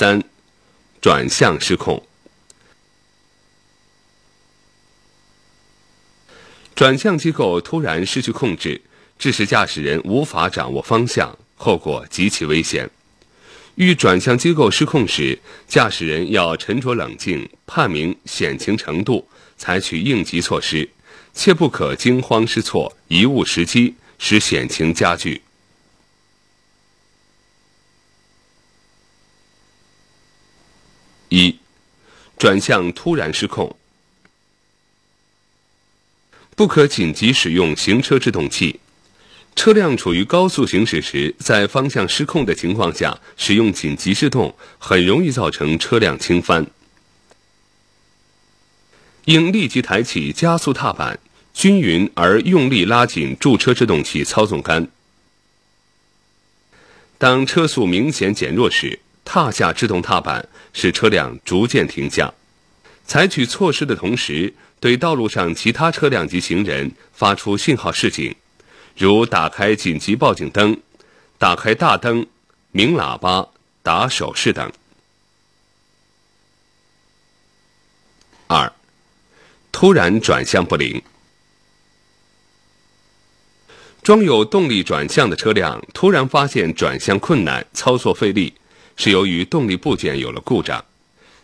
三、转向失控。转向机构突然失去控制，致使驾驶人无法掌握方向，后果极其危险。遇转向机构失控时，驾驶人要沉着冷静，判明险情程度，采取应急措施，切不可惊慌失措、贻误时机，使险情加剧。转向突然失控。不可紧急使用行车制动器。车辆处于高速行驶时，在方向失控的情况下使用紧急制动，很容易造成车辆倾翻。应立即抬起加速踏板，均匀而用力拉紧驻车制动器操纵杆。当车速明显减弱时，踏下制动踏板，使车辆逐渐停下。采取措施的同时，对道路上其他车辆及行人发出信号示警，如打开紧急报警灯、打开大灯、鸣喇叭、打手势等。二、突然转向不灵。装有动力转向的车辆突然发现转向困难、操作费力，是由于动力部件有了故障。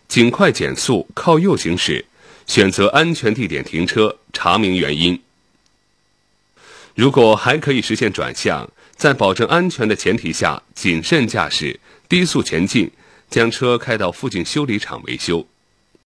尽快减速，靠右行驶，选择安全地点停车，查明原因。如果还可以实现转向，在保证安全的前提下，谨慎驾驶，低速前进，将车开到附近修理厂维修。